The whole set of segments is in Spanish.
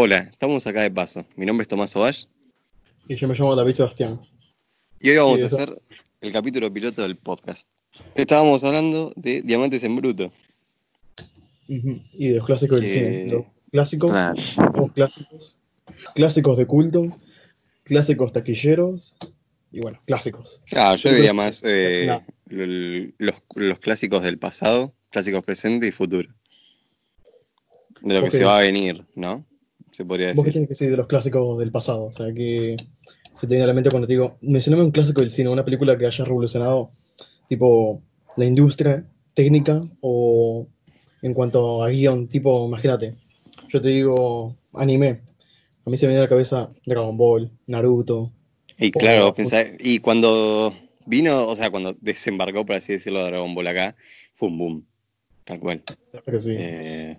Hola, estamos acá de paso. Mi nombre es Tomás Ovash Y yo me llamo David Sebastián. y hoy vamos Sí, a hacer el capítulo piloto del podcast. Te estábamos hablando de Diamantes en Bruto. Y de los clásicos del Eh, cine. Los clásicos, los clásicos, clásicos de culto, clásicos taquilleros y bueno, clásicos. Claro, yo diría más eh, No. los, los clásicos del pasado, clásicos presente y futuro. De lo que se va a venir, ¿no? Se podría ¿Vos decir. tienes que decir de los clásicos del pasado? O sea, que se te viene a la mente cuando te digo, mencioname un clásico del cine, una película que haya revolucionado, tipo, la industria técnica o en cuanto a guion, tipo, imagínate, yo te digo anime, a mí se me viene a la cabeza Dragon Ball, Naruto, Y claro, pensá- y cuando vino, o sea, cuando desembarcó, por así decirlo, Dragon Ball acá, fue un boom. Tal cual. pero sí. Eh,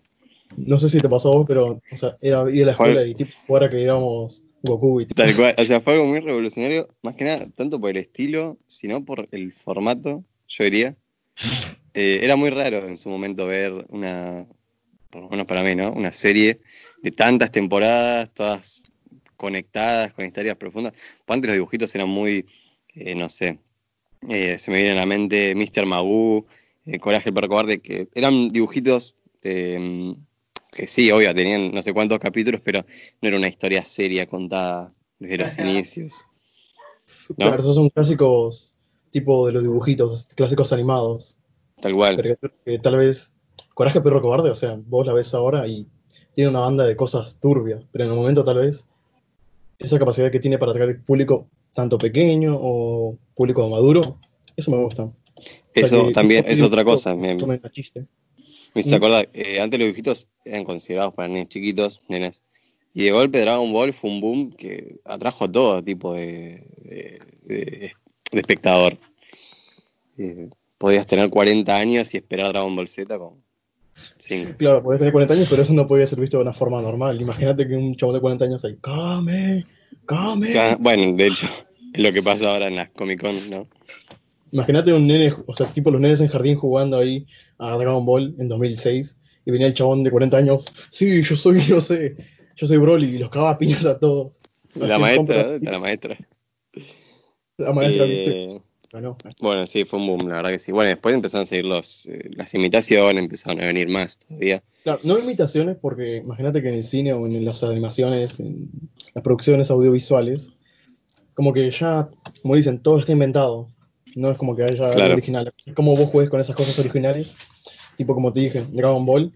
No sé si te pasó a vos, pero o sea, era ir a la Fue- escuela y tipo, ahora que éramos Goku y tipo, Tal cual, o sea, fue algo muy revolucionario, más que nada, tanto por el estilo, sino por el formato, yo diría. Eh, era muy raro en su momento ver una, por lo menos para mí, ¿no? Una serie de tantas temporadas, todas conectadas, con historias profundas. Antes los dibujitos eran muy, eh, no sé, eh, se me viene a la mente Mr. Magoo, eh, Coraje el perro cobarde, que eran dibujitos eh, que sí, obvio, tenían no sé cuántos capítulos, pero no era una historia seria contada desde los inicios. ¿no? claro, esos son clásicos tipo de los dibujitos, clásicos animados. Tal cual. Pero que, que tal vez Coraje Perro Cobarde, o sea, vos la ves ahora y tiene una banda de cosas turbias, pero en el momento tal vez esa capacidad que tiene para atraer público tanto pequeño o público maduro, eso me gusta. O sea, Eso también es otra cosa. Me, chiste. Me hice acordar, eh, antes los dibujitos eran considerados para niños chiquitos, nenes. Y de golpe Dragon Ball fue un boom que atrajo a todo tipo de, de- de- de espectador. Eh, podías tener 40 años y esperar Dragon Ball Z con 5. Claro, podés tener 40 años, pero eso no podía ser visto de una forma normal. Imagínate que un chabón de 40 años ahí, ¡Come! ¡Come! Bueno, de hecho, es lo que pasa ahora en las Comic Con, ¿no? Imagínate un nene, o sea, tipo los nenes en jardín jugando ahí a Dragon Ball en 2006 y venía el chabón de 40 años, sí, yo soy, no sé, yo soy Broly y los cagaba a piñas a todos. La maestra, compras, ¿dónde está la maestra? La maestra, Eh, ¿viste? Ganó. Bueno, sí, fue un boom, la verdad que sí. Bueno, después empezaron a seguir los, eh, las imitaciones, empezaron a venir más todavía. Claro, no imitaciones porque imagínate que en el cine o en las animaciones, en las producciones audiovisuales, como que ya, como dicen, todo está inventado. No es como que haya Claro. original. Como vos juegues con esas cosas originales. Tipo como te dije, Dragon Ball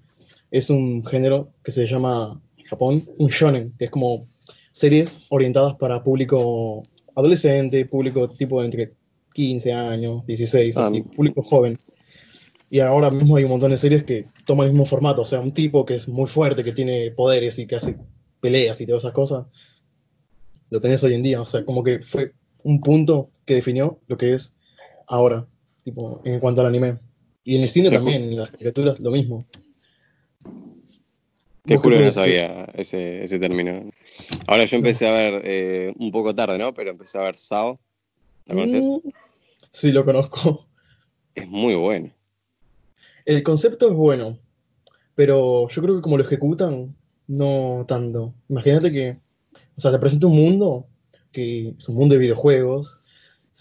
es un género que se llama en Japón un shonen, que es como series orientadas para público adolescente, público tipo de entre 15 años, 16, Ah, así, público joven. Y ahora mismo hay un montón de series que toman el mismo formato, o sea, un tipo que es muy fuerte, que tiene poderes y que hace peleas y todas esas cosas, lo tenés hoy en día, o sea, como que fue un punto que definió lo que es ahora, tipo, en cuanto al anime. Y en el cine también, en las caricaturas, lo mismo. Te ¿Vos qué juro que no sabía ese, ese término. Ahora yo empecé a ver eh, un poco tarde, ¿no? Pero empecé a ver Sao. ¿La conoces? Mm, Sí, lo conozco. Es muy bueno. El concepto es bueno, pero yo creo que como lo ejecutan, no tanto. Imagínate que, o sea, te presenta un mundo que es un mundo de videojuegos.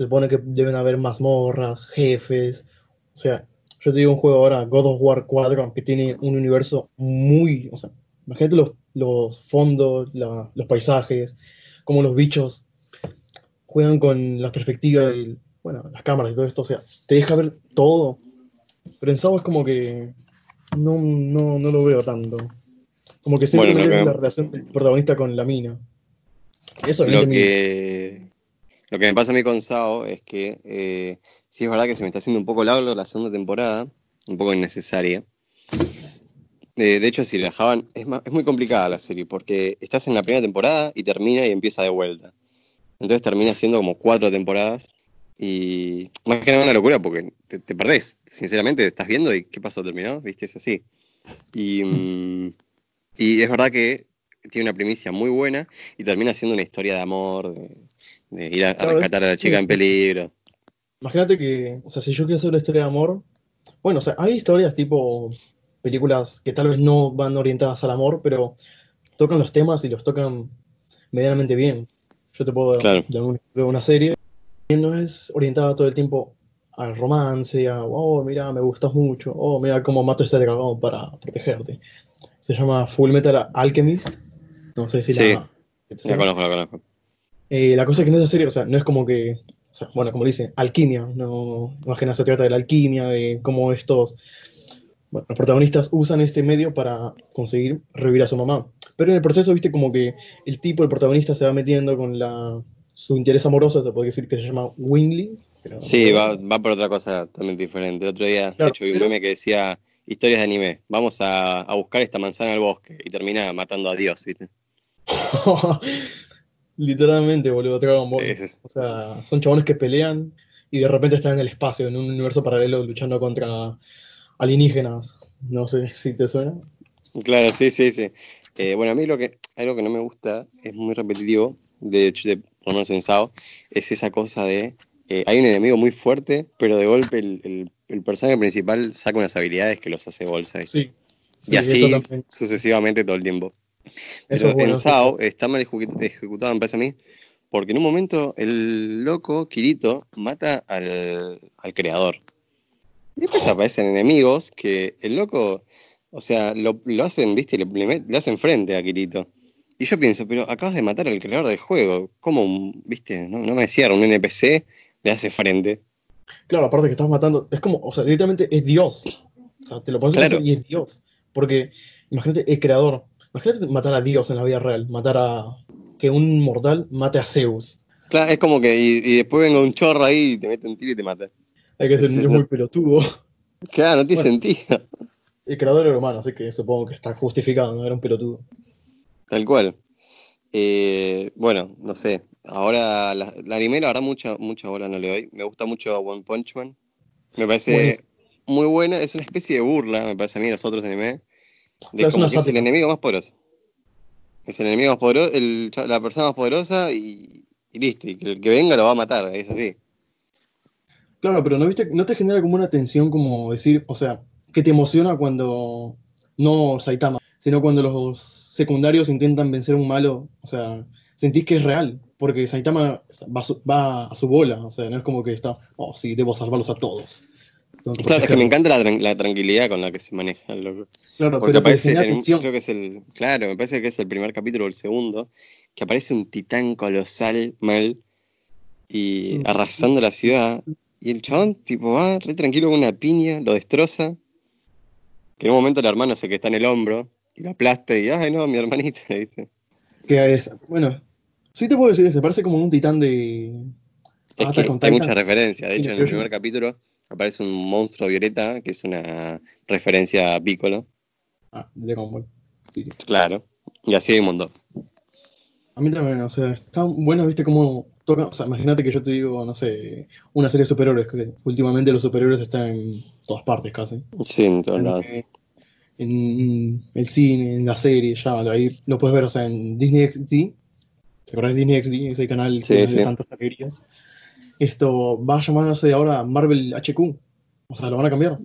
Se supone que deben haber mazmorras, jefes. O sea, yo te digo un juego ahora, God of War 4, que tiene un universo muy, o sea, imagínate los, los fondos, la- los paisajes, cómo los bichos juegan con la perspectiva y, bueno, las cámaras y todo esto. O sea, te deja ver todo. Pero en Sao es como que no, no, no lo veo tanto. Como que Bueno, es que- la relación del protagonista con la mina. Eso Lo que, lo que me pasa a mí con Sao es que eh, sí es verdad que se me está haciendo un poco largo la segunda temporada, un poco innecesaria. Eh, de hecho, si la dejaban, es, muy complicada la serie, porque estás en la primera temporada y termina y empieza de vuelta. Entonces termina siendo como cuatro temporadas y más que nada una locura porque te, te perdés. Sinceramente, estás viendo y qué pasó, terminó, viste, es así. Y, mm, y es verdad que tiene una primicia muy buena y termina siendo una historia de amor, de, de ir a, rescatar a la chica sí. en peligro. Imagínate que, o sea, si yo quiero hacer una historia de amor, bueno, o sea, hay historias tipo películas que tal vez no van orientadas al amor, pero tocan los temas y los tocan medianamente bien. Yo te puedo Claro. dar un ejemplo de una serie que no es orientada todo el tiempo al romance, a, oh, mira, me gustas mucho, oh, mira cómo mato a este dragón para protegerte. Se llama Full Metal Alchemist. No sé si Sí. la... La conozco, la conozco. Eh, la cosa es que en esa serie, o sea, no es como que, o sea, bueno, como dice, alquimia, no, más que nada se trata de la alquimia, de cómo estos, bueno, los protagonistas usan este medio para conseguir revivir a su mamá. Pero en el proceso, viste, como que el tipo, el protagonista se va metiendo con la, su interés amoroso, se puede decir que se llama Wingley. pero- Sí, va, va por otra cosa totalmente diferente. El otro día, de Claro, hecho, vi un pero- meme que decía historias de anime. Vamos a, a buscar esta manzana al bosque y termina matando a Dios, ¿viste? Literalmente, boludo, Dragon Ball. O sea, son chabones que pelean y de repente están en el espacio, en un universo paralelo, luchando contra alienígenas. No sé si te suena. Claro, sí, sí, sí. Eh, bueno, a mí lo que, algo que no me gusta, es muy repetitivo, de hecho, de, por lo menos en SAO, es esa cosa de, eh, hay un enemigo muy fuerte, pero de golpe el, el- el personaje principal saca unas habilidades que los hace bolsa. Sí, y así sucesivamente todo el tiempo. Eso Pero bueno, en sí. SAO está mal ejecu- ejecutado, me parece a mí, porque en un momento el loco, Kirito, mata al, al creador. Y después aparecen enemigos que el loco, o sea, lo, lo hacen, viste, le, le met- le hacen frente a Kirito. Y yo pienso, pero acabas de matar al creador del juego. ¿Cómo, viste? No, no me cierra, un NPC le hace frente. Claro, aparte que estás matando, es como, o sea, directamente es Dios. O sea, te lo pones Claro. y es Dios. Porque, imagínate, el creador. Imagínate matar a Dios en la vida real. Matar a. Que un mortal mate a Zeus. Claro, es como que, y, y después venga un chorro ahí y te mete un tiro y te mata. Hay que ser sí. muy pelotudo. Claro, no tiene Bueno. sentido. El creador era humano, así que supongo que está justificado, no era un pelotudo. Tal cual. Eh, bueno, no sé. Ahora, la, la anime, la verdad, mucha, mucha bola no le doy. Me gusta mucho One Punch Man. Me parece Buenísimo. muy buena. Es una especie de burla, me parece a mí, los otros anime. De es como que es el enemigo más poderoso. Es el enemigo más poderoso, el, la persona más poderosa y, y listo. Y que el que venga lo va a matar, es así. Claro, pero ¿no viste, no te genera como una tensión como decir, o sea, que te emociona cuando no Saitama, sino cuando los secundarios intentan vencer a un malo, o sea, sentís que es real, porque Saitama va a su, va a su bola, o sea, no es como que está, oh, sí, debo salvarlos a todos. Claro, es que me protegerlos". encanta la, la tranquilidad con la que se maneja loco. Claro, Porque pero aparece, en- creo que es el, claro, me parece que es el primer capítulo o el segundo, que aparece un titán colosal mal y Mm. arrasando la ciudad. Y el chabón, tipo, va re tranquilo con una piña, lo destroza. Que en un momento el hermano se que está en el hombro y lo aplasta y, ay no, mi hermanito, le dice. Que es, bueno, sí te puedo decir, se parece como un titán de Es que hay mucha referencia. De hecho, en el primer capítulo aparece un monstruo violeta, que es una referencia a Piccolo. Ah, de. Sí, sí. Claro. Y así hay un montón. A mí también, o sea, está bueno, viste, cómo toca, o sea, imagínate que yo te digo, no sé, una serie de superhéroes, que últimamente los superhéroes están en todas partes casi. Sí, en todos lados. en el cine, en la serie, ya, ahí lo puedes ver, o sea, en Disney XD, ¿te acordás de Disney XD? Ese canal Sí, que sí. tantas alegrías. Esto va a llamarse ahora Marvel HQ, o sea, lo van a cambiar.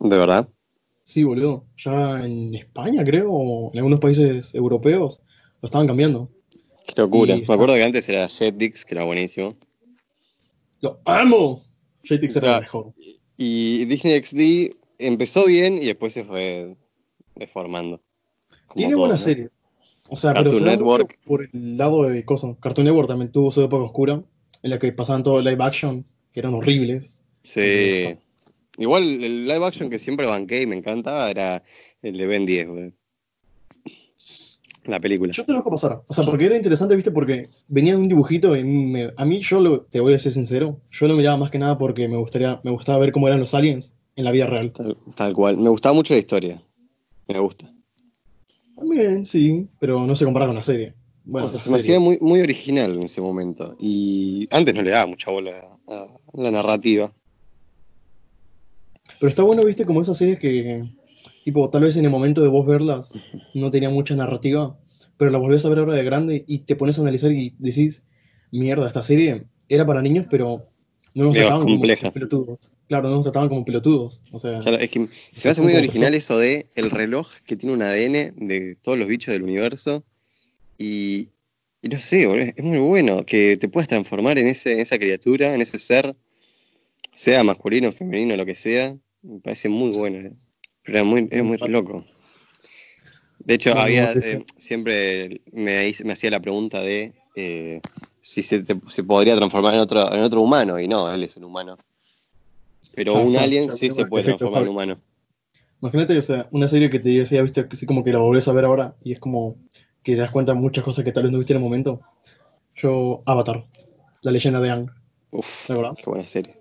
¿De verdad? Sí, boludo, ya en España creo, o en algunos países europeos, lo estaban cambiando. Qué locura. Y Me acuerdo que antes era Jetix, que era buenísimo. ¡Lo amo! JTX era el mejor. Y Disney XD empezó bien y después se fue deformando. Tiene buena ¿no? serie. O sea, Cartoon pero Network. por el lado de cosas. Cartoon Network también tuvo su época oscura, en la que pasaban todo live action, que eran horribles. Sí. Igual el live action que siempre banqué y me encantaba era el de Ben 10, güey. La película. Yo te lo dejo pasar. O sea, porque era interesante, viste, porque venía de un dibujito y me- a mí, yo lo- te voy a ser sincero, yo lo miraba más que nada porque me gustaría, me gustaba ver cómo eran los aliens en la vida real. Tal, tal cual. Me gustaba mucho la historia. Me gusta. También, sí, pero no se compara con la serie. Bueno, O sea, se me hacía muy, muy original en ese momento. Y antes no le daba mucha bola a la narrativa. Pero está bueno, viste, como esas series que, tipo, tal vez en el momento de vos verlas no tenía mucha narrativa, pero la volvés a ver ahora de grande y te pones a analizar y decís, mierda, esta serie era para niños, pero no nos Digo, trataban como pelotudos. Claro, no nos trataban como pelotudos. O sea, Claro, es que se me hace muy original eso de el reloj que tiene un ADN de todos los bichos del universo Y, y no sé, boludo, es muy bueno que te puedas transformar en ese, esa criatura, en ese ser, sea masculino, femenino, lo que sea. Me parece muy bueno. eh. Pero era muy, es muy loco. De hecho, había eh, siempre me, me hacía la pregunta de eh, si se, te- se podría transformar en otro, en otro humano, y no, él es un humano. Pero Ya un está, alien ya sí se puede transformar en humano. Imagínate que sea, una serie que te decía, viste, así como que la volvés a ver ahora y es como que te das cuenta de muchas cosas que tal vez no viste en el momento. Yo, Avatar, la leyenda de Aang, Uf, ¿de verdad? qué buena serie.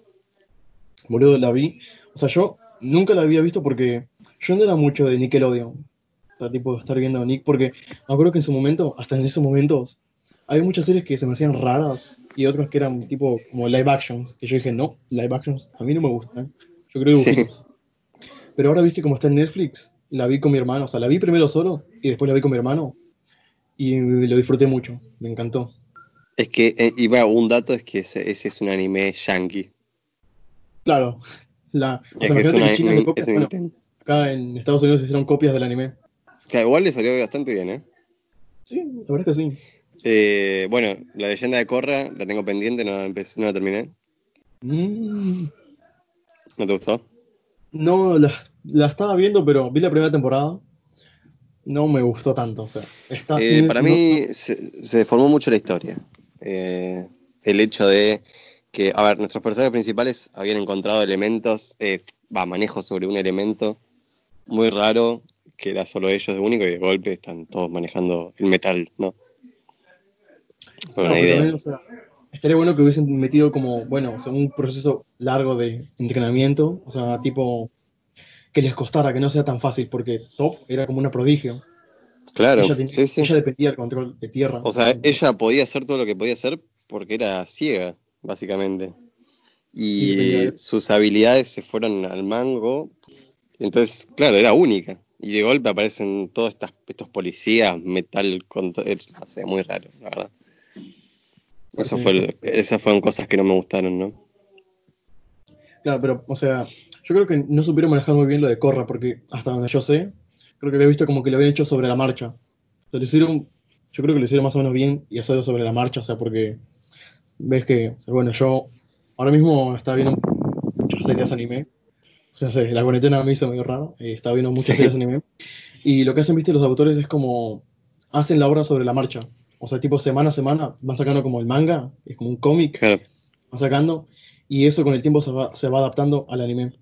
Boludo, la vi. O sea, yo nunca la había visto porque yo no era mucho de Nickelodeon. O sea, tipo, estar viendo a Nick, porque me acuerdo que en su momento, hasta en esos momentos, había muchas series que se me hacían raras y otras que eran tipo como live actions. Que yo dije, no, live actions a mí no me gustan. Yo creo Sí. dibujitos. Pero ahora viste cómo está en Netflix, la vi con mi hermano. O sea, la vi primero solo y después la vi con mi hermano. Y lo disfruté mucho, me encantó. Es que, eh, y bueno, un dato es que ese, ese es un anime yankee. Claro, la, o sea, que es, una- que China un- se es copia. un Bueno, acá en Estados Unidos se hicieron copias del anime. Que igual le salió bastante bien, ¿eh? Sí, la verdad es que sí. Eh, Bueno, la leyenda de Korra la tengo pendiente, no empecé- no la terminé. Mm, ¿No te gustó? no, la, la estaba viendo, pero vi la primera temporada. No me gustó tanto. O sea, está, Eh, para no- mí se, se deformó mucho la historia. Eh, el hecho de que, a ver, nuestros personajes principales habían encontrado elementos, eh, va, manejo sobre un elemento muy raro, que era solo ellos de único, y de golpe están todos manejando el metal, ¿no? Pero idea. también, o sea, estaría bueno que hubiesen metido como, bueno, o sea, un proceso largo de entrenamiento. O sea, tipo, que les costara, que no sea tan fácil, porque Top era como una prodigio. Claro, ella, tenía- sí, sí. ella dependía del control de tierra. O sea, ella podía hacer todo lo que podía hacer porque era ciega, básicamente. Y sus habilidades se fueron al mango. Entonces, claro, era única. Y de golpe aparecen todos estas, estos policías, metal, con eh, no sé, muy raro, la verdad. Eso fue esas fueron cosas que no me gustaron, ¿no? Claro, pero, o sea, yo creo que no supieron manejar muy bien lo de Corra, porque hasta donde yo sé, creo que había visto como que lo habían hecho sobre la marcha. O sea, lo hicieron, yo creo que lo hicieron más o menos bien y hacerlo sobre la marcha, o sea, porque ves que, o sea, bueno, yo ahora mismo estaba viendo muchas series anime. O sea, sé, la cuarentena me hizo medio raro, eh, estaba viendo muchas Sí. series anime. Y lo que hacen, viste, los autores es como hacen la obra sobre la marcha. O sea, tipo semana a semana van sacando como el manga, es como un cómic Claro, van sacando y eso con el tiempo se va, se va adaptando al anime.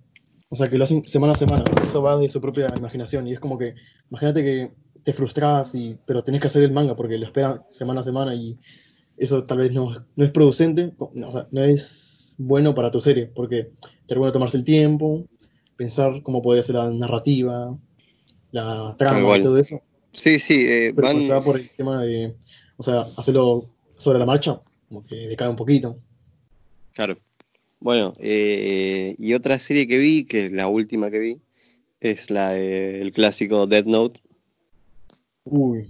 O sea, que lo hacen semana a semana, eso va de su propia imaginación y es como que, imagínate que te frustras, y, pero tenés que hacer el manga porque lo esperan semana a semana y eso tal vez no, no es producente, no, o sea, no es bueno para tu serie porque te bueno tomarse el tiempo, pensar cómo podría ser la narrativa, la trama y todo eso, sí, sí, eh, pero van, va por el tema de, o sea, hacerlo sobre la marcha, como que decae un poquito. Claro. Bueno, eh, y otra serie que vi, que es la última que vi, es la del clásico Death Note. Uy.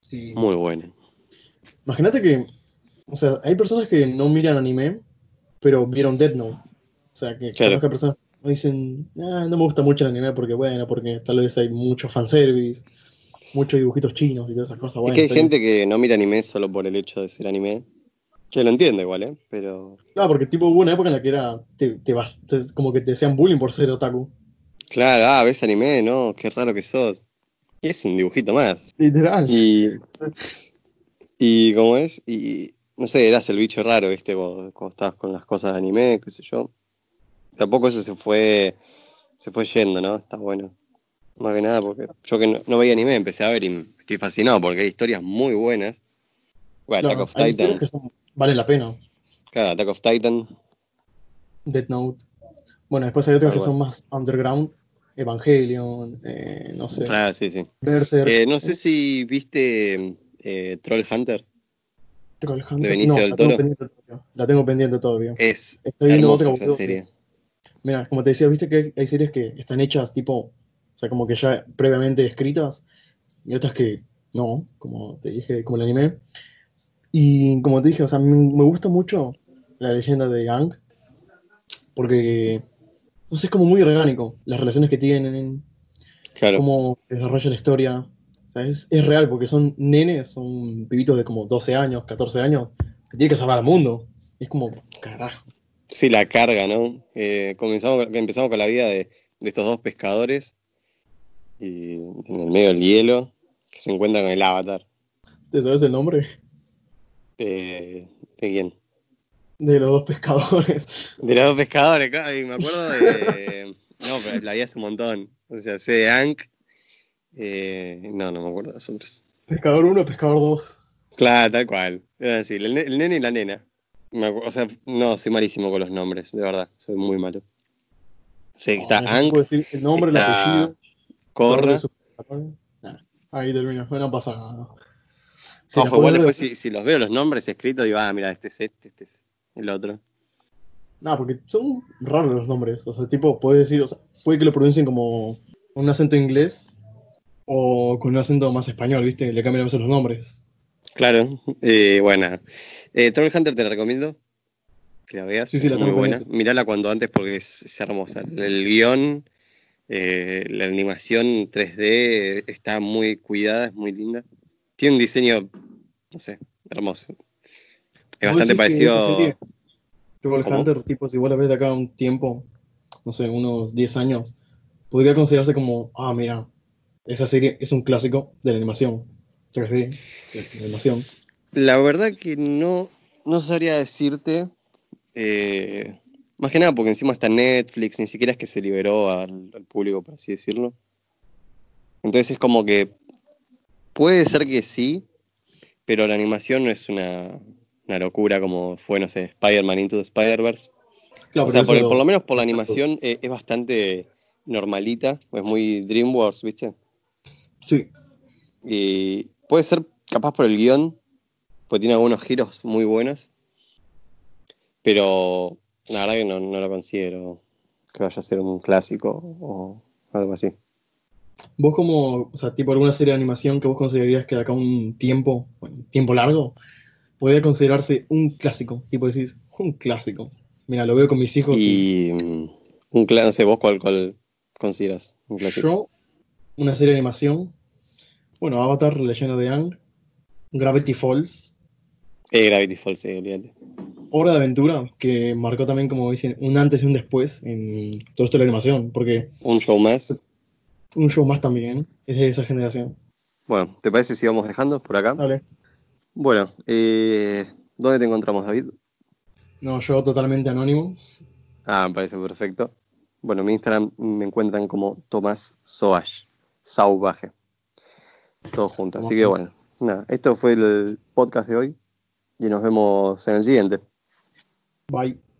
Sí. Muy buena. Imagínate que, o sea, hay personas que no miran anime, pero vieron Death Note. O sea, que Claro. que personas dicen, ah, no me gusta mucho el anime porque, bueno, porque tal vez hay mucho fanservice, muchos dibujitos chinos y todas esas cosas. Es Bueno, que hay gente que no mira anime solo por el hecho de ser anime. Que lo entiendo igual, ¿eh? Pero. Claro, porque tipo hubo una época en la que era, te, te te- como que te hacían bullying por ser otaku. Claro, ah, ves anime, ¿no? Qué raro que sos. Y es un dibujito más. Literal. Y. Y ¿cómo es? Y. No sé, eras el bicho raro, ¿viste? Cuando, cuando estabas con las cosas de anime, qué sé yo. Tampoco eso se fue. Se fue yendo, ¿no? Está bueno. Más que nada porque yo que no, no veía anime empecé a ver y estoy fascinado porque hay historias muy buenas. Bueno, Claro, Attack of Titan. historias que son- valen la pena. Claro, Attack of Titan. Death Note. Bueno, después hay otras Tal que son más underground. Evangelion, eh, no sé, Claro, sí, sí. Berserk, Eh, no sé si viste eh, Troll Hunter. Troll Hunter. de Benicio No, del la tengo Toro. pendiente todavía. La tengo pendiente todavía. Es Estoy viendo otra, esa serie. Mira, como te decía, viste que hay, hay series que están hechas tipo, o sea, como que ya previamente escritas, y otras que no, como te dije, como el anime. Y como te dije, o sea, me, me gusta mucho la leyenda de Gang, porque, no sé, es como muy orgánico, las relaciones que tienen, Claro. cómo desarrolla la historia. O sea, es, es real, porque son nenes, son pibitos de como 12 años, 14 años, que tienen que salvar al mundo. Y es como, carajo. Sí, la carga, ¿no? Eh, comenzamos, empezamos con la vida de, de estos dos pescadores y en el medio del hielo que se encuentran con el avatar. ¿Te sabes el nombre? ¿De, de quién? De los dos pescadores. De los dos pescadores, claro, y me acuerdo de... No, pero la vi hace un montón. O sea, sé de Ank. Eh, no, no me acuerdo de los otros. Pescador 1, pescador 2. Claro, tal cual. Era así, el, ne- el nene y la nena. O sea, no, soy malísimo con los nombres, de verdad. Soy muy malo. Sé que está No, Ank, puedo decir el nombre, el apellido. Corra. Ahí termina, no pasa nada. La Ojo, igual después si, si los veo los nombres escritos, digo, ah, mira, este es este, este es el otro. No, porque son raros los nombres. O sea, tipo, puedes decir, o sea, puede que lo pronuncien como con un acento inglés o con un acento más español, ¿viste? Le cambian a veces los nombres. Claro, eh, buena. Eh, Troll Hunter te la recomiendo que la veas, Sí, sí, la muy buena. pendiente. Mírala cuando antes porque es, es hermosa. El guion, eh, la animación 3D está muy cuidada, es muy linda. Tiene un diseño, no sé, hermoso. Es ¿Vos bastante parecido. Troll. Hunter, tipo, si vos la ves de acá un tiempo, no sé, unos 10 años, podría considerarse como, ah, mira, esa serie es un clásico de la animación. 3D, de la animación. La verdad que no, no sabría decirte. eh, más que nada porque encima está Netflix, ni siquiera es que se liberó al, al público, por así decirlo. Entonces es como que puede ser que sí, pero la animación no es una, una locura como fue, no sé, Spider-Man Into the Spider-Verse. Claro, O sea, por, por lo menos por la animación eh, es bastante normalita, es muy DreamWorks, ¿viste? Sí, Y puede ser capaz por el guion, porque tiene algunos giros muy buenos. Pero la verdad que no, no lo considero que vaya a ser un clásico o algo así. Vos como, o sea, tipo alguna serie de animación que vos considerarías que de acá un tiempo, tiempo largo, podría considerarse un clásico. Tipo decís, un clásico. Mira, lo veo con mis hijos y Y mm, un clásico, no sé, vos cuál, cuál consideras un clásico. yo, una serie de animación, bueno, Avatar, Leyenda de Aang, Gravity Falls, Eh, Gravity Falls, sí, olvídate. Hora de Aventura, que marcó también, como dicen, un antes y un después en todo esto de la animación, porque Un show más. Un show más también es de esa generación. Bueno, ¿te parece si vamos dejando por acá? Dale. Bueno, eh, ¿dónde te encontramos, David? No, yo totalmente anónimo. Ah, me parece perfecto. Bueno, mi Instagram me encuentran como Tomás Soash, Sauvaje. Todo junto. Así que bueno, nada, esto fue el podcast de hoy y nos vemos en el siguiente. Bye.